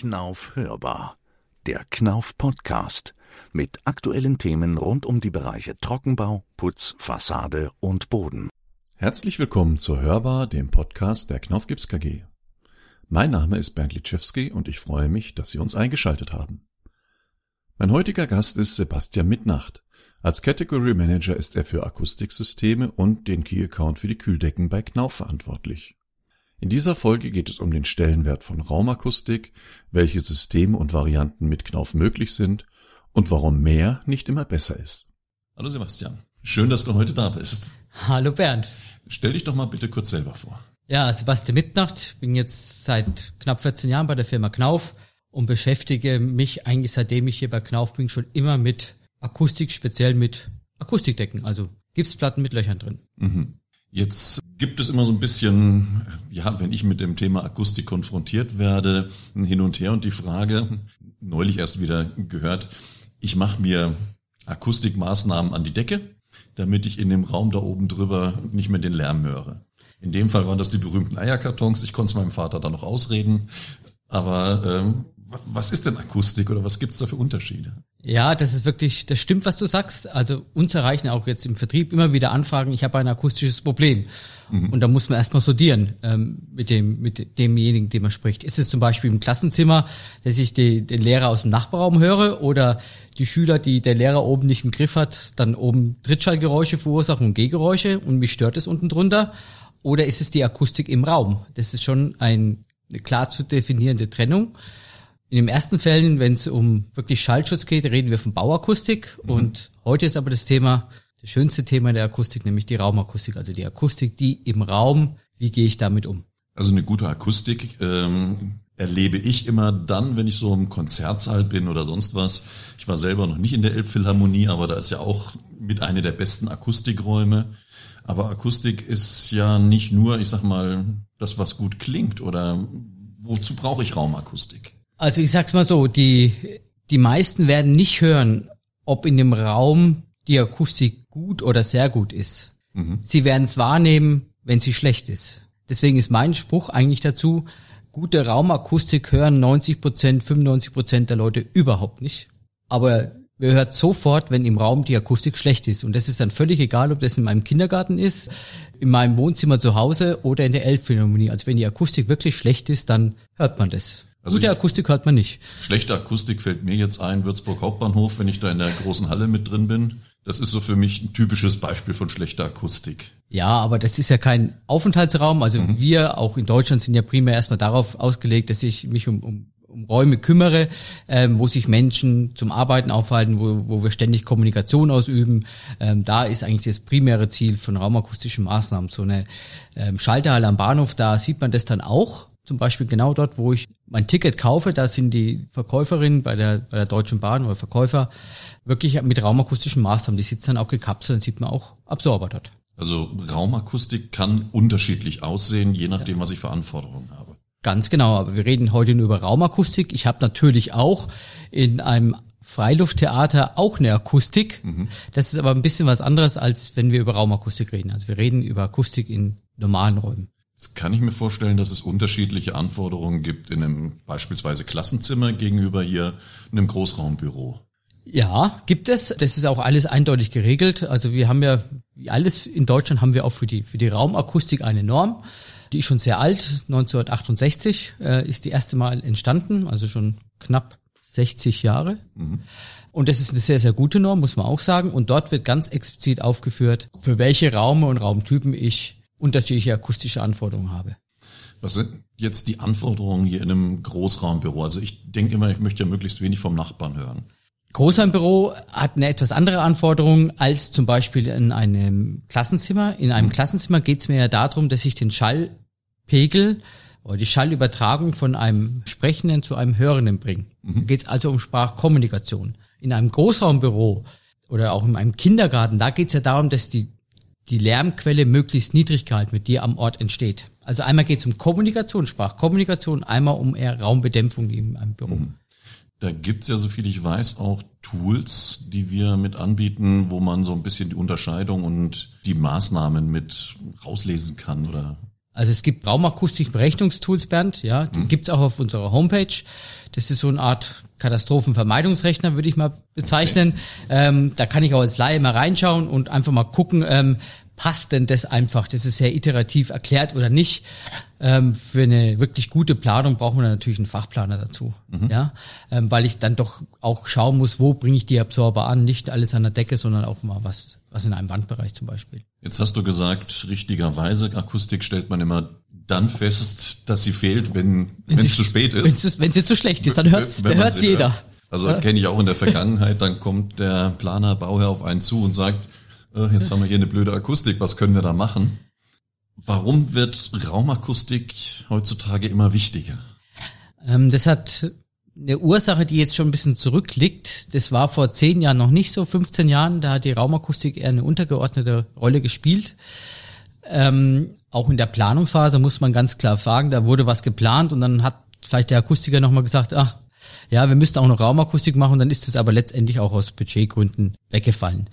Knauf hörbar. Der Knauf Podcast mit aktuellen Themen rund um die Bereiche Trockenbau, Putz, Fassade und Boden. Herzlich willkommen zur Hörbar, dem Podcast der Knauf Gips KG. Mein Name ist Bernd Litschewski und ich freue mich, dass Sie uns eingeschaltet haben. Mein heutiger Gast ist Sebastian Mitnacht. Als Category Manager ist er für Akustiksysteme und den Key Account für die Kühldecken bei Knauf verantwortlich. In dieser Folge geht es um den Stellenwert von Raumakustik, welche Systeme und Varianten mit Knauf möglich sind und warum mehr nicht immer besser ist. Hallo Sebastian, schön, dass du heute da bist. Hallo Bernd. Stell dich doch mal bitte kurz selber vor. Ja, Sebastian Mitnacht, bin jetzt seit knapp 14 Jahren bei der Firma Knauf und beschäftige mich eigentlich seitdem ich hier bei Knauf bin schon immer mit Akustik, speziell mit Akustikdecken, also Gipsplatten mit Löchern drin. Mhm. Jetzt gibt es immer so ein bisschen, ja, wenn ich mit dem Thema Akustik konfrontiert werde, hin und her und die Frage, neulich erst wieder gehört, ich mache mir Akustikmaßnahmen an die Decke, damit ich in dem Raum da oben drüber nicht mehr den Lärm höre. In dem Fall waren das die berühmten Eierkartons. Ich konnte es meinem Vater da noch ausreden. Aber ähm, was ist denn Akustik oder was gibt's da für Unterschiede? Ja, das ist wirklich, das stimmt, was du sagst. Also uns erreichen auch jetzt im Vertrieb immer wieder Anfragen, ich habe ein akustisches Problem. Mhm. Und da muss man erstmal sortieren ähm, mit dem mit demjenigen, dem man spricht. Ist es zum Beispiel im Klassenzimmer, dass ich die, den Lehrer aus dem Nachbarraum höre oder die Schüler, die der Lehrer oben nicht im Griff hat, dann oben Trittschallgeräusche verursachen und Gehgeräusche und mich stört es unten drunter? Oder ist es die Akustik im Raum? Das ist schon ein, eine klar zu definierende Trennung. In den ersten Fällen, wenn es um wirklich Schallschutz geht, reden wir von Bauakustik. Mhm. Und heute ist aber das Thema, das schönste Thema der Akustik, nämlich die Raumakustik, also die Akustik, die im Raum, wie gehe ich damit um? Also eine gute Akustik ähm, erlebe ich immer dann, wenn ich so im Konzertsaal bin oder sonst was. Ich war selber noch nicht in der Elbphilharmonie, aber da ist ja auch mit einer der besten Akustikräume. Aber Akustik ist ja nicht nur, ich sag mal, das, was gut klingt oder wozu brauche ich Raumakustik? Also ich sag's mal so, die, die meisten werden nicht hören, ob in dem Raum die Akustik gut oder sehr gut ist. Mhm. Sie werden es wahrnehmen, wenn sie schlecht ist. Deswegen ist mein Spruch eigentlich dazu, gute Raumakustik hören 90 Prozent, 95 Prozent der Leute überhaupt nicht. Aber wir hört sofort, wenn im Raum die Akustik schlecht ist. Und das ist dann völlig egal, ob das in meinem Kindergarten ist, in meinem Wohnzimmer zu Hause oder in der Elbphilharmonie. Also wenn die Akustik wirklich schlecht ist, dann hört man das. Also Gute Akustik hört man nicht. Schlechte Akustik fällt mir jetzt ein, Würzburg Hauptbahnhof, wenn ich da in der großen Halle mit drin bin. Das ist so für mich ein typisches Beispiel von schlechter Akustik. Ja, aber das ist ja kein Aufenthaltsraum. Also mhm. wir auch in Deutschland sind ja primär erstmal darauf ausgelegt, dass ich mich um, um, um Räume kümmere, ähm, wo sich Menschen zum Arbeiten aufhalten, wo, wo wir ständig Kommunikation ausüben. Ähm, da ist eigentlich das primäre Ziel von raumakustischen Maßnahmen. So eine ähm, Schalterhalle am Bahnhof, da sieht man das dann auch zum Beispiel genau dort, wo ich mein Ticket kaufe, da sind die Verkäuferinnen bei der, bei der Deutschen Bahn oder Verkäufer wirklich mit raumakustischen Maßnahmen. Die sitzen dann auch gekapselt, dann sieht man auch Absorber dort. Also Raumakustik kann unterschiedlich aussehen, je nachdem, ja. was ich für Anforderungen habe. Ganz genau, aber wir reden heute nur über Raumakustik. Ich habe natürlich auch in einem Freilufttheater auch eine Akustik. Mhm. Das ist aber ein bisschen was anderes, als wenn wir über Raumakustik reden. Also wir reden über Akustik in normalen Räumen. Jetzt kann ich mir vorstellen, dass es unterschiedliche Anforderungen gibt in einem beispielsweise Klassenzimmer gegenüber hier einem Großraumbüro. Ja, gibt es. Das ist auch alles eindeutig geregelt. Also wir haben ja, wie alles in Deutschland haben wir auch für die, für die Raumakustik eine Norm. Die ist schon sehr alt. 1968 äh, ist die erste Mal entstanden, also schon knapp 60 Jahre. Mhm. Und das ist eine sehr, sehr gute Norm, muss man auch sagen. Und dort wird ganz explizit aufgeführt, für welche Raume und Raumtypen ich unterschiedliche akustische Anforderungen habe. Was sind jetzt die Anforderungen hier in einem Großraumbüro? Also ich denke immer, ich möchte ja möglichst wenig vom Nachbarn hören. Großraumbüro hat eine etwas andere Anforderung als zum Beispiel in einem Klassenzimmer. In einem mhm. Klassenzimmer geht es mir ja darum, dass ich den Schallpegel oder die Schallübertragung von einem Sprechenden zu einem Hörenden bringe. Mhm. Da geht es also um Sprachkommunikation. In einem Großraumbüro oder auch in einem Kindergarten, da geht es ja darum, dass die die Lärmquelle möglichst niedrig gehalten wird, die am Ort entsteht. Also einmal geht es um Kommunikation, Sprachkommunikation, einmal um eher Raumbedämpfung in einem Büro. Mhm. Da gibt's ja, so viel ich weiß, auch Tools, die wir mit anbieten, wo man so ein bisschen die Unterscheidung und die Maßnahmen mit rauslesen kann, oder? Also es gibt Raumakustik-Berechnungstools, Bernd, ja, die mhm. gibt's auch auf unserer Homepage. Das ist so eine Art Katastrophenvermeidungsrechner, würde ich mal bezeichnen. Okay. Ähm, da kann ich auch als Laie mal reinschauen und einfach mal gucken, ähm, passt denn das einfach? Das ist sehr iterativ erklärt oder nicht. Ähm, für eine wirklich gute Planung braucht man natürlich einen Fachplaner dazu, mhm. ja, ähm, weil ich dann doch auch schauen muss, wo bringe ich die Absorber an, nicht alles an der Decke, sondern auch mal was, was in einem Wandbereich zum Beispiel. Jetzt hast du gesagt, richtigerweise Akustik stellt man immer dann fest, dass sie fehlt, wenn wenn es zu spät ist. Wenn sie zu schlecht ist, dann hört hört's jeder. Also kenne ich auch in der Vergangenheit, dann kommt der Planer, Bauherr auf einen zu und sagt, jetzt haben wir hier eine blöde Akustik, was können wir da machen? Warum wird Raumakustik heutzutage immer wichtiger? Ähm, das hat eine Ursache, die jetzt schon ein bisschen zurückliegt. Das war vor zehn Jahren noch nicht so, 15 Jahren. Da hat die Raumakustik eher eine untergeordnete Rolle gespielt. Ähm, auch in der Planungsphase muss man ganz klar sagen, da wurde was geplant und dann hat vielleicht der Akustiker nochmal gesagt, ach, ja, wir müssten auch noch Raumakustik machen, dann ist es aber letztendlich auch aus Budgetgründen weggefallen.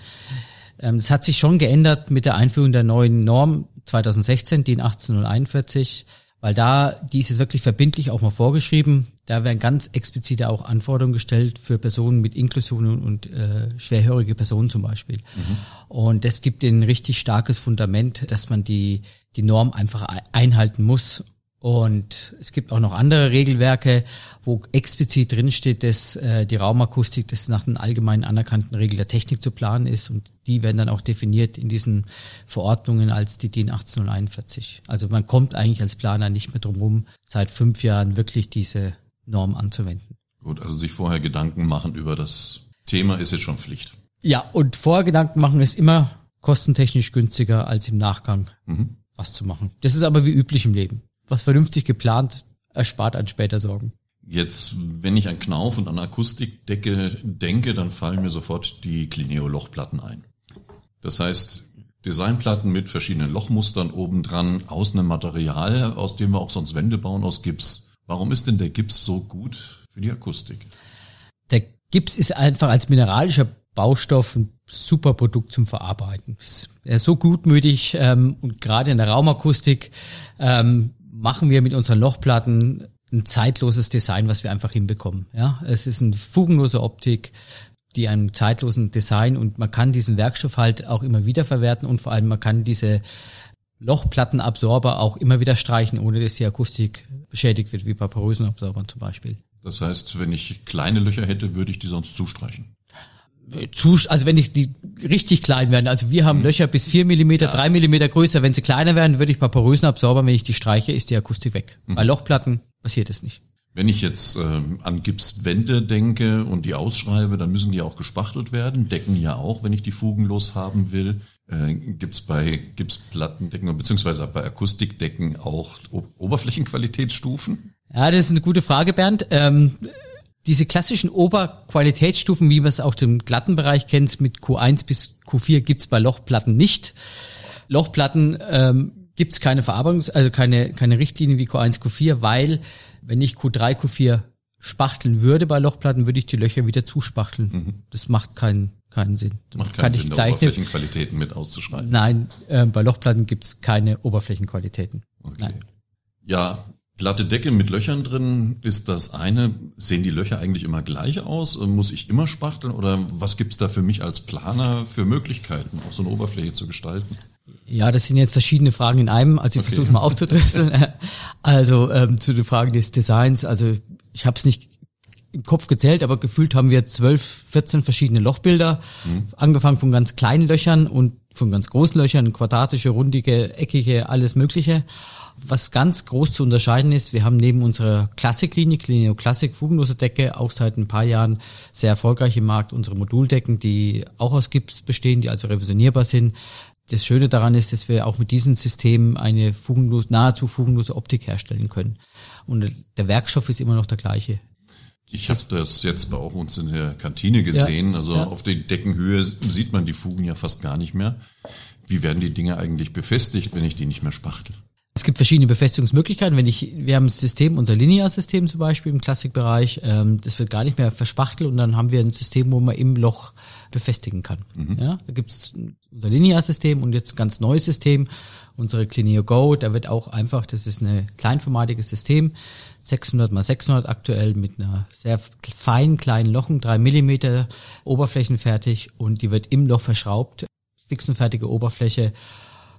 Ähm, es hat sich schon geändert mit der Einführung der neuen Norm 2016, DIN 18041, weil da, die ist jetzt wirklich verbindlich auch mal vorgeschrieben. Da werden ganz explizite auch Anforderungen gestellt für Personen mit Inklusion und äh, schwerhörige Personen zum Beispiel. Mhm. Und das gibt ein richtig starkes Fundament, dass man die, die Norm einfach einhalten muss und es gibt auch noch andere Regelwerke, wo explizit drinsteht, dass äh, die Raumakustik das nach den allgemein anerkannten Regeln der Technik zu planen ist und die werden dann auch definiert in diesen Verordnungen als die DIN 18041. Also man kommt eigentlich als Planer nicht mehr drum rum, seit fünf Jahren wirklich diese Norm anzuwenden. Gut, also sich vorher Gedanken machen über das Thema ist jetzt schon Pflicht. Ja, und vorher Gedanken machen ist immer kostentechnisch günstiger als im Nachgang mhm. was zu machen. Das ist aber wie üblich im Leben was vernünftig geplant erspart an später Sorgen. Jetzt, wenn ich an Knauf und an Akustikdecke denke, dann fallen mir sofort die Clineo-Lochplatten ein. Das heißt, Designplatten mit verschiedenen Lochmustern obendran aus einem Material, aus dem wir auch sonst Wände bauen, aus Gips. Warum ist denn der Gips so gut für die Akustik? Der Gips ist einfach als mineralischer Baustoff ein super Produkt zum Verarbeiten. Er ist so gutmütig ähm, und gerade in der Raumakustik ähm, machen wir mit unseren Lochplatten ein zeitloses Design, was wir einfach hinbekommen. Ja, es ist eine fugenlose Optik, die einem zeitlosen Design und man kann diesen Werkstoff halt auch immer wieder verwerten und vor allem man kann diese Lochplattenabsorber auch immer wieder streichen, ohne dass die Akustik beschädigt wird, wie bei porösen Absorbern zum Beispiel. Das heißt, wenn ich kleine Löcher hätte, würde ich die sonst zustreichen zu, also wenn ich die richtig klein werden, also wir haben mhm. Löcher bis vier Millimeter, drei Millimeter größer, wenn sie kleiner werden, würde ich bei porösen Absorbern, wenn ich die streiche, ist die Akustik weg. Mhm. Bei Lochplatten passiert es nicht. Wenn ich jetzt ähm, an Gipswände denke und die ausschreibe, dann müssen die auch gespachtelt werden, decken ja auch, wenn ich die fugenlos haben will. Äh, Gibt bei Gipsplattendecken beziehungsweise bei Akustikdecken auch Oberflächenqualitätsstufen? Ja, das ist eine gute Frage, Bernd. Ähm, diese klassischen Oberqualitätsstufen, wie man es auch im glatten Bereich kennt, mit Q1 bis Q4 gibt's bei Lochplatten nicht. Lochplatten ähm, gibt's keine Verarbeitungs-, also keine, keine Richtlinie wie Q1, Q4, weil wenn ich Q3, Q4 spachteln würde bei Lochplatten, würde ich die Löcher wieder zuspachteln. Mhm. Das macht keinen keinen Sinn. Macht keinen Kann Sinn, ich gleich Oberflächenqualitäten mit auszuschreiben. Nein, äh, bei Lochplatten gibt's keine Oberflächenqualitäten. Okay. Nein. Ja, Glatte Decke mit Löchern drin ist das eine. Sehen die Löcher eigentlich immer gleich aus? Muss ich immer spachteln? Oder was gibt's da für mich als Planer für Möglichkeiten, auch so eine Oberfläche zu gestalten? Ja, das sind jetzt verschiedene Fragen in einem. Also ich okay. versuche mal aufzudröseln. also ähm, zu den Fragen des Designs. Also ich habe es nicht im Kopf gezählt, aber gefühlt haben wir zwölf, 14 verschiedene Lochbilder. Mhm. Angefangen von ganz kleinen Löchern und von ganz großen Löchern, quadratische, rundige, eckige, alles Mögliche. Was ganz groß zu unterscheiden ist, wir haben neben unserer Klassiklinie, Clineo Classic fugenlose Decke, auch seit ein paar Jahren sehr erfolgreich im Markt unsere Moduldecken, die auch aus Gips bestehen, die also revisionierbar sind. Das Schöne daran ist, dass wir auch mit diesem System eine fugenlos, nahezu fugenlose Optik herstellen können. Und der Werkstoff ist immer noch der gleiche. Ich habe das jetzt bei auch uns in der Kantine gesehen. Ja, also ja. auf der Deckenhöhe sieht man die Fugen ja fast gar nicht mehr. Wie werden die Dinge eigentlich befestigt, wenn ich die nicht mehr spachtel? Es gibt verschiedene Befestigungsmöglichkeiten. Wenn ich, wir haben ein System, unser Linearsystem zum Beispiel im Klassikbereich, ähm, das wird gar nicht mehr verspachtelt und dann haben wir ein System, wo man im Loch befestigen kann. Mhm. Ja, da gibt's unser Linearsystem und jetzt ein ganz neues System, unsere Clineo Go, da wird auch einfach, das ist ein kleinformatiges System, 600 mal 600 aktuell mit einer sehr feinen kleinen Lochen, drei Millimeter oberflächenfertig und die wird im Loch verschraubt, fixenfertige Oberfläche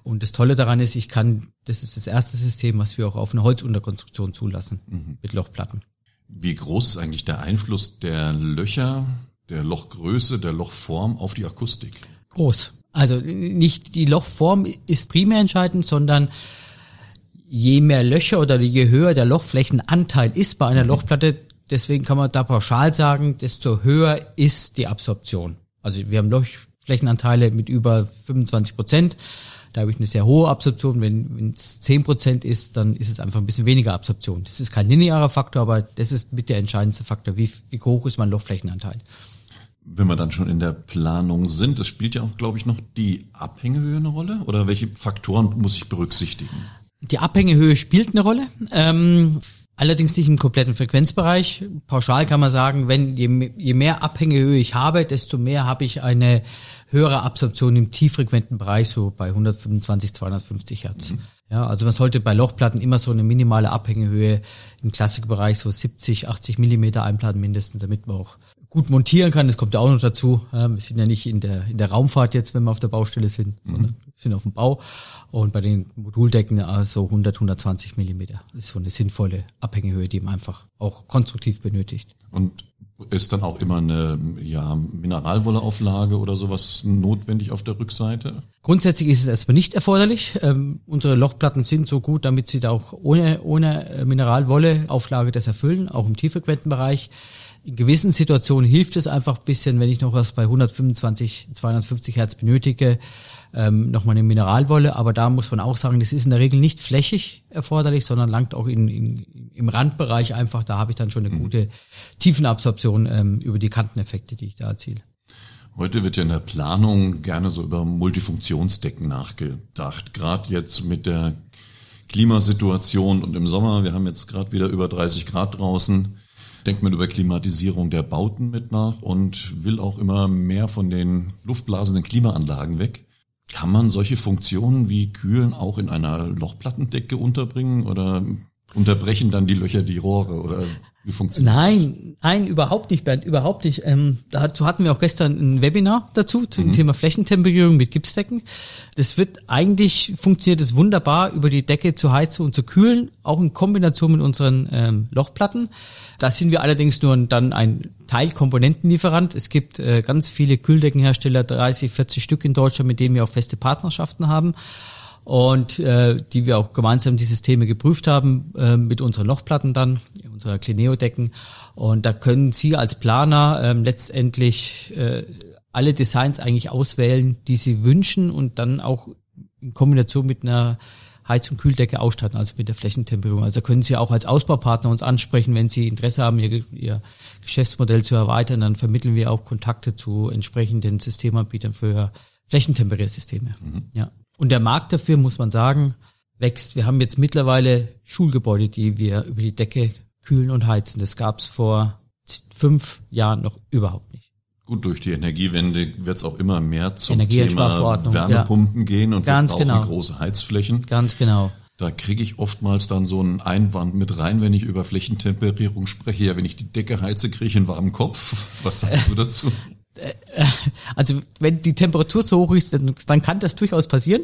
und das Tolle daran ist, ich kann, das ist das erste System, was wir auch auf eine Holzunterkonstruktion zulassen mhm. mit Lochplatten. Wie groß ist eigentlich der Einfluss der Löcher, der Lochgröße, der Lochform auf die Akustik? Groß. Also nicht die Lochform ist primär entscheidend, sondern je mehr Löcher oder je höher der Lochflächenanteil ist bei einer mhm. Lochplatte, deswegen kann man da pauschal sagen, desto höher ist die Absorption. Also wir haben Lochflächenanteile mit über 25 Prozent. Da habe ich eine sehr hohe Absorption. Wenn es zehn Prozent ist, dann ist es einfach ein bisschen weniger Absorption. Das ist kein linearer Faktor, aber das ist mit der entscheidendste Faktor. Wie, wie hoch ist mein Lochflächenanteil? Wenn wir dann schon in der Planung sind, das spielt ja auch, glaube ich, noch die Abhängehöhe eine Rolle? Oder welche Faktoren muss ich berücksichtigen? Die Abhängehöhe spielt eine Rolle. Ähm, Allerdings nicht im kompletten Frequenzbereich. Pauschal kann man sagen, wenn je, je mehr Abhängehöhe ich habe, desto mehr habe ich eine höhere Absorption im tieffrequenten Bereich, so bei 125, 250 Hertz. Mhm. Ja, also man sollte bei Lochplatten immer so eine minimale Abhängehöhe im Klassikbereich so 70, 80 Millimeter einplatten mindestens, damit man auch gut montieren kann. Das kommt ja auch noch dazu. Wir sind ja nicht in der, in der Raumfahrt jetzt, wenn wir auf der Baustelle sind, mhm. Sind auf dem Bau. Und bei den Moduldecken also 100, 120 Millimeter ist so eine sinnvolle Abhängehöhe, die man einfach auch konstruktiv benötigt. Und ist dann auch immer eine ja, Mineralwolleauflage oder sowas notwendig auf der Rückseite? Grundsätzlich ist es erstmal nicht erforderlich. Ähm, unsere Lochplatten sind so gut, damit sie da auch ohne, ohne Mineralwolleauflage das erfüllen, auch im tieffrequenten Bereich. In gewissen Situationen hilft es einfach ein bisschen, wenn ich noch was bei 125, 250 Hertz benötige, ähm, nochmal eine Mineralwolle, aber da muss man auch sagen, das ist in der Regel nicht flächig erforderlich, sondern langt auch in, in, im Randbereich einfach, da habe ich dann schon eine mhm. gute Tiefenabsorption ähm, über die Kanteneffekte, die ich da erziele. Heute wird ja in der Planung gerne so über Multifunktionsdecken nachgedacht, gerade jetzt mit der Klimasituation und im Sommer, wir haben jetzt gerade wieder über 30 Grad draußen, denkt man über Klimatisierung der Bauten mit nach und will auch immer mehr von den luftblasenden Klimaanlagen weg. Kann man solche Funktionen wie Kühlen auch in einer Lochplattendecke unterbringen oder unterbrechen dann die Löcher die Rohre oder wie funktioniert nein, das? Nein, überhaupt nicht, Bernd, überhaupt nicht. Ähm, dazu hatten wir auch gestern ein Webinar dazu zum mhm. Thema Flächentemperierung mit Gipsdecken. Das wird eigentlich funktioniert es wunderbar über die Decke zu heizen und zu kühlen, auch in Kombination mit unseren ähm, Lochplatten. Da sind wir allerdings nur dann ein Teilkomponentenlieferant. Es gibt äh, ganz viele Kühldeckenhersteller, 30, 40 Stück in Deutschland, mit denen wir auch feste Partnerschaften haben und äh, die wir auch gemeinsam die Systeme geprüft haben äh, mit unseren Lochplatten dann, unserer Clineo-Decken. Und da können Sie als Planer ähm, letztendlich äh, alle Designs eigentlich auswählen, die Sie wünschen und dann auch in Kombination mit einer Heiz- und Kühldecke ausstatten, also mit der Flächentemperierung. Also können Sie auch als Ausbaupartner uns ansprechen, wenn Sie Interesse haben, Ihr, Ihr Geschäftsmodell zu erweitern, dann vermitteln wir auch Kontakte zu entsprechenden Systemanbietern für Flächentemperiersysteme. Mhm. Ja. Und der Markt dafür, muss man sagen, wächst. Wir haben jetzt mittlerweile Schulgebäude, die wir über die Decke kühlen und heizen. Das gab es vor fünf Jahren noch überhaupt nicht. Gut, durch die Energiewende wird es auch immer mehr zum Thema Wärmepumpen ja. gehen und Ganz wir brauchen genau. große Heizflächen. Ganz genau. Da kriege ich oftmals dann so einen Einwand mit rein, wenn ich über Flächentemperierung spreche. Ja, wenn ich die Decke heize, kriege ich einen warmen Kopf. Was sagst du dazu? Also wenn die Temperatur zu hoch ist, dann, dann kann das durchaus passieren.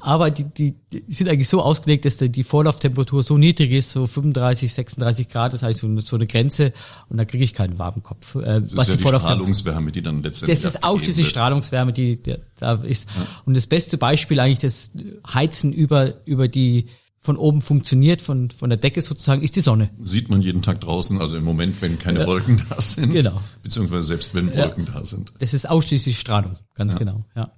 Aber die, die, die sind eigentlich so ausgelegt, dass die Vorlauftemperatur so niedrig ist, so 35, 36 Grad, das heißt so eine Grenze und da kriege ich keinen warmen Kopf. Äh, das was ist ja die, die Strahlungswärme, die dann letztendlich Das ist ausschließlich Strahlungswärme, die, die da ist. Ja. Und das beste Beispiel eigentlich das Heizen über, über die von oben funktioniert, von, von der Decke sozusagen, ist die Sonne. Sieht man jeden Tag draußen, also im Moment, wenn keine ja. Wolken da sind. Genau. Beziehungsweise selbst wenn Wolken ja. da sind. Das ist ausschließlich Strahlung, ganz ja. genau, ja.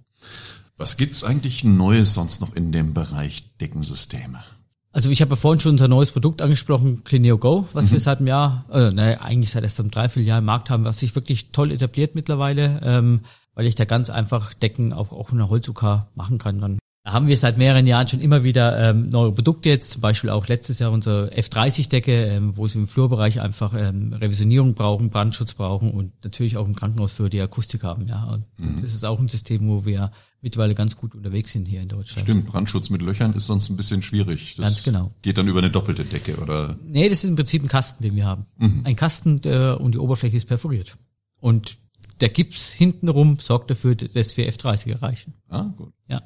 Was gibt's eigentlich Neues sonst noch in dem Bereich Deckensysteme? Also ich habe ja vorhin schon unser neues Produkt angesprochen, Clineo Go, was mhm. wir seit einem Jahr, äh, naja, eigentlich seit erst einem Dreivierteljahr im Markt haben, was sich wirklich toll etabliert mittlerweile, ähm, weil ich da ganz einfach Decken auch, auch in der Holz-UK machen kann. Dann haben wir seit mehreren Jahren schon immer wieder ähm, neue Produkte jetzt, zum Beispiel auch letztes Jahr unsere F30-Decke, ähm, wo sie im Flurbereich einfach ähm, Revisionierung brauchen, Brandschutz brauchen und natürlich auch im Krankenhaus für die Akustik haben. Ja, mhm. das ist auch ein System, wo wir mittlerweile ganz gut unterwegs sind hier in Deutschland. Stimmt, Brandschutz mit Löchern ist sonst ein bisschen schwierig. Das ganz genau. Geht dann über eine doppelte Decke oder? Nee, das ist im Prinzip ein Kasten, den wir haben. Mhm. Ein Kasten der, und die Oberfläche ist perforiert. Und der Gips hintenrum sorgt dafür, dass wir F30 erreichen. Ah, gut. Ja.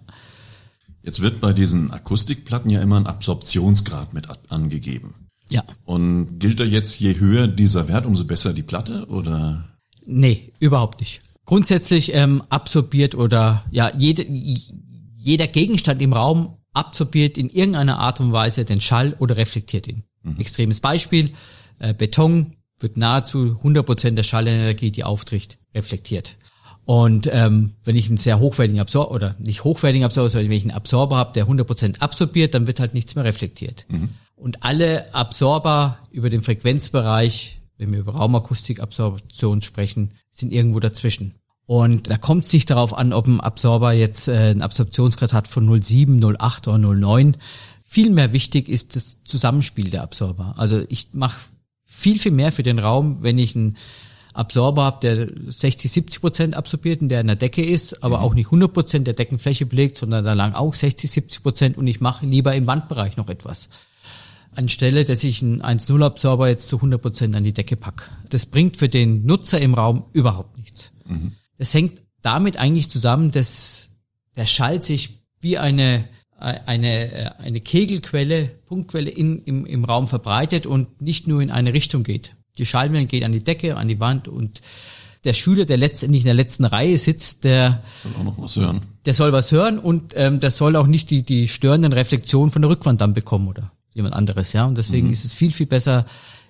Jetzt wird bei diesen Akustikplatten ja immer ein Absorptionsgrad mit angegeben. Ja. Und gilt da jetzt, je höher dieser Wert, umso besser die Platte oder? Nee, überhaupt nicht. Grundsätzlich ähm, absorbiert oder ja, jede, jeder Gegenstand im Raum absorbiert in irgendeiner Art und Weise den Schall oder reflektiert ihn. Mhm. Extremes Beispiel, äh, Beton wird nahezu 100% der Schallenergie, die auftritt, reflektiert. Und ähm, wenn ich einen sehr hochwertigen Absorber, oder nicht hochwertigen Absorber, sondern wenn ich einen Absorber habe, der 100% absorbiert, dann wird halt nichts mehr reflektiert. Mhm. Und alle Absorber über den Frequenzbereich, wenn wir über Raumakustikabsorption sprechen, sind irgendwo dazwischen. Und da kommt es nicht darauf an, ob ein Absorber jetzt äh, einen Absorptionsgrad hat von 0,7, 0,8 oder 0,9. Vielmehr wichtig ist das Zusammenspiel der Absorber. Also ich mache viel, viel mehr für den Raum, wenn ich einen Absorber habe, der 60, 70 Prozent absorbiert und der in der Decke ist, aber mhm. auch nicht 100 Prozent der Deckenfläche belegt, sondern da lang auch 60, 70 Prozent und ich mache lieber im Wandbereich noch etwas. Anstelle, dass ich einen 1.0 Absorber jetzt zu 100 Prozent an die Decke pack. Das bringt für den Nutzer im Raum überhaupt nichts. Mhm. Das hängt damit eigentlich zusammen, dass der Schall sich wie eine eine, eine Kegelquelle, Punktquelle in, im, im Raum verbreitet und nicht nur in eine Richtung geht. Die Schallwellen gehen an die Decke, an die Wand und der Schüler, der letztendlich in der letzten Reihe sitzt, der soll auch noch was hören. Der soll was hören und ähm, der soll auch nicht die, die störenden Reflexionen von der Rückwand dann bekommen oder jemand anderes, ja. Und deswegen mhm. ist es viel, viel besser,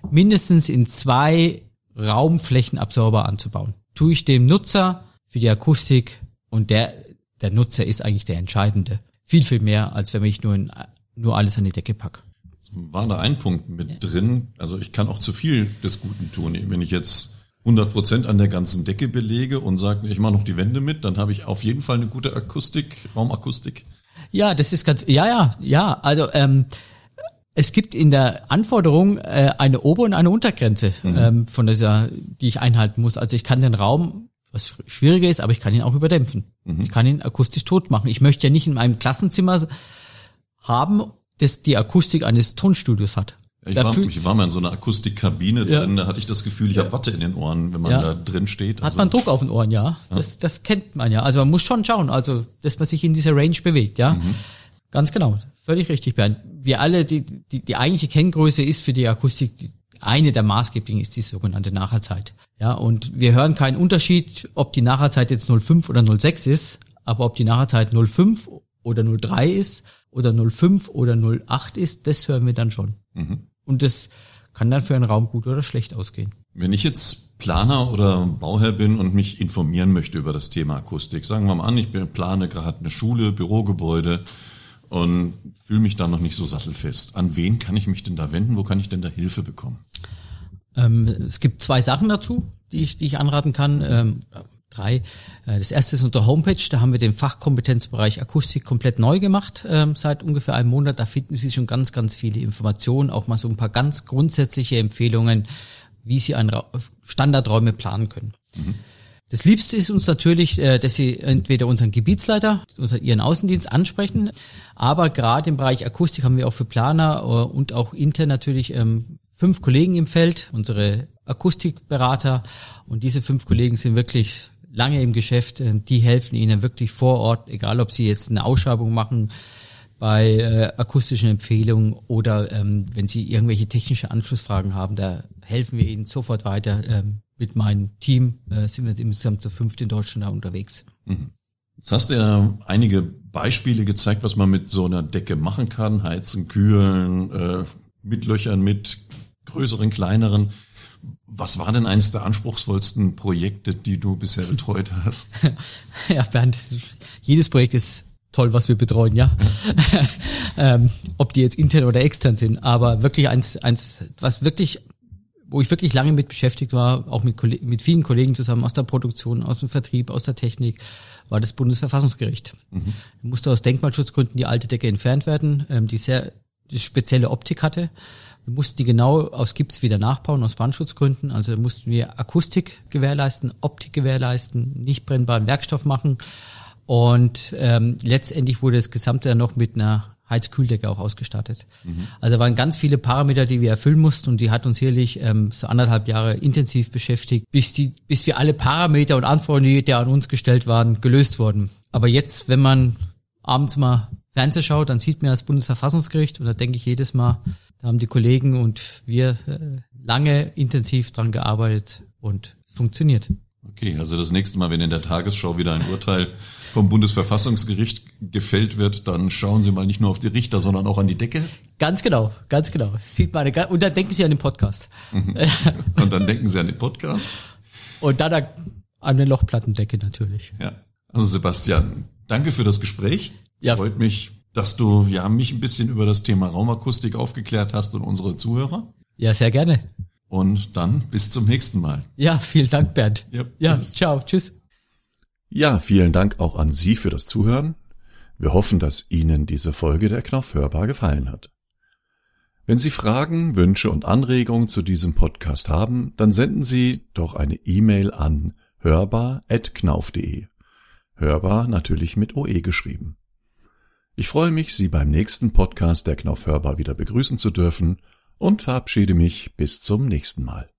mindestens in zwei Raumflächenabsorber anzubauen. Tue ich dem Nutzer für die Akustik und der, der Nutzer ist eigentlich der Entscheidende. Viel, viel mehr, als wenn ich nur, in, nur alles an die Decke pack war da ein Punkt mit ja. drin. Also ich kann auch zu viel des Guten tun. Wenn ich jetzt 100 Prozent an der ganzen Decke belege und sage, ich mache noch die Wände mit, dann habe ich auf jeden Fall eine gute Akustik, Raumakustik. Ja, das ist ganz, ja, ja, ja. Also ähm, es gibt in der Anforderung äh, eine Ober- und eine Untergrenze mhm. ähm, von dieser, die ich einhalten muss. Also ich kann den Raum, was schwieriger ist, aber ich kann ihn auch überdämpfen. Mhm. Ich kann ihn akustisch tot machen. Ich möchte ja nicht in meinem Klassenzimmer haben das die Akustik eines Tonstudios hat. Ich war, ich war mal in so einer Akustikkabine ja. drin, da hatte ich das Gefühl, ich habe Watte in den Ohren, wenn man ja. da drin steht. Also hat man Druck auf den Ohren, ja. ja. Das, das kennt man ja. Also man muss schon schauen, also dass man sich in dieser Range bewegt, ja. Mhm. Ganz genau. Völlig richtig, Bernd. Wir alle, die, die, die eigentliche Kenngröße ist für die Akustik, die, eine der maßgeblichen ist die sogenannte Nachherzeit. Ja, und wir hören keinen Unterschied, ob die Nachherzeit jetzt 05 oder 06 ist, aber ob die Nachherzeit 05 oder 03 ist oder 05 oder 08 ist, das hören wir dann schon. Mhm. Und das kann dann für einen Raum gut oder schlecht ausgehen. Wenn ich jetzt Planer oder Bauherr bin und mich informieren möchte über das Thema Akustik, sagen wir mal an, ich plane gerade eine Schule, Bürogebäude und fühle mich da noch nicht so sattelfest. An wen kann ich mich denn da wenden? Wo kann ich denn da Hilfe bekommen? Ähm, es gibt zwei Sachen dazu, die ich, die ich anraten kann. Ähm, drei. Äh, das erste ist unsere Homepage, da haben wir den Fachkompetenzbereich Akustik komplett neu gemacht ähm, seit ungefähr einem Monat. Da finden Sie schon ganz, ganz viele Informationen, auch mal so ein paar ganz grundsätzliche Empfehlungen, wie Sie an Standardräume planen können. Mhm. Das Liebste ist uns natürlich, äh, dass Sie entweder unseren Gebietsleiter, unseren Ihren Außendienst ansprechen, aber gerade im Bereich Akustik haben wir auch für Planer äh, und auch intern natürlich ähm, fünf Kollegen im Feld, unsere Akustikberater und diese fünf Kollegen sind wirklich lange im Geschäft, äh, die helfen ihnen wirklich vor Ort, egal ob sie jetzt eine Ausschreibung machen bei äh, akustischen Empfehlungen oder ähm, wenn sie irgendwelche technische Anschlussfragen haben, da helfen wir ihnen sofort weiter. Ähm, mit meinem Team äh, sind wir insgesamt zu fünft in Deutschland unterwegs. Mhm. Jetzt hast du ja einige Beispiele gezeigt, was man mit so einer Decke machen kann, heizen, kühlen, äh, mit Löchern, mit größeren, kleineren. Was war denn eines der anspruchsvollsten Projekte, die du bisher betreut hast? ja, Bernd, jedes Projekt ist toll, was wir betreuen, ja. ähm, ob die jetzt intern oder extern sind, aber wirklich eins, eins, was wirklich, wo ich wirklich lange mit beschäftigt war, auch mit, mit vielen Kollegen zusammen aus der Produktion, aus dem Vertrieb, aus der Technik, war das Bundesverfassungsgericht. Mhm. Musste aus Denkmalschutzgründen die alte Decke entfernt werden, ähm, die sehr die spezielle Optik hatte. Wir mussten die genau aus Gips wieder nachbauen, aus Brandschutzgründen. Also mussten wir Akustik gewährleisten, Optik gewährleisten, nicht brennbaren Werkstoff machen. Und ähm, letztendlich wurde das Gesamte dann noch mit einer Heizkühldecke auch ausgestattet. Mhm. Also waren ganz viele Parameter, die wir erfüllen mussten und die hat uns sicherlich ähm, so anderthalb Jahre intensiv beschäftigt, bis die, bis wir alle Parameter und Anforderungen, die da an uns gestellt waren, gelöst wurden. Aber jetzt, wenn man abends mal Fernsehen schaut, dann sieht man das Bundesverfassungsgericht und da denke ich jedes Mal, da haben die Kollegen und wir äh, lange intensiv dran gearbeitet und es funktioniert. Okay, also das nächste Mal, wenn in der Tagesschau wieder ein Urteil vom Bundesverfassungsgericht gefällt wird, dann schauen Sie mal nicht nur auf die Richter, sondern auch an die Decke. Ganz genau, ganz genau. Sieht man eine, und dann denken Sie an den Podcast. Mhm. Und dann denken Sie an den Podcast. Und dann an eine Lochplattendecke natürlich. Ja. Also Sebastian, danke für das Gespräch. Ja. Freut mich, dass du ja mich ein bisschen über das Thema Raumakustik aufgeklärt hast und unsere Zuhörer. Ja, sehr gerne. Und dann bis zum nächsten Mal. Ja, vielen Dank, Bernd. Ja, ja ciao, tschüss. Ja, vielen Dank auch an Sie für das Zuhören. Wir hoffen, dass Ihnen diese Folge der Knauf hörbar gefallen hat. Wenn Sie Fragen, Wünsche und Anregungen zu diesem Podcast haben, dann senden Sie doch eine E-Mail an hörbar.knauf.de. Hörbar natürlich mit OE geschrieben. Ich freue mich, Sie beim nächsten Podcast der Knauf hörbar wieder begrüßen zu dürfen und verabschiede mich bis zum nächsten Mal.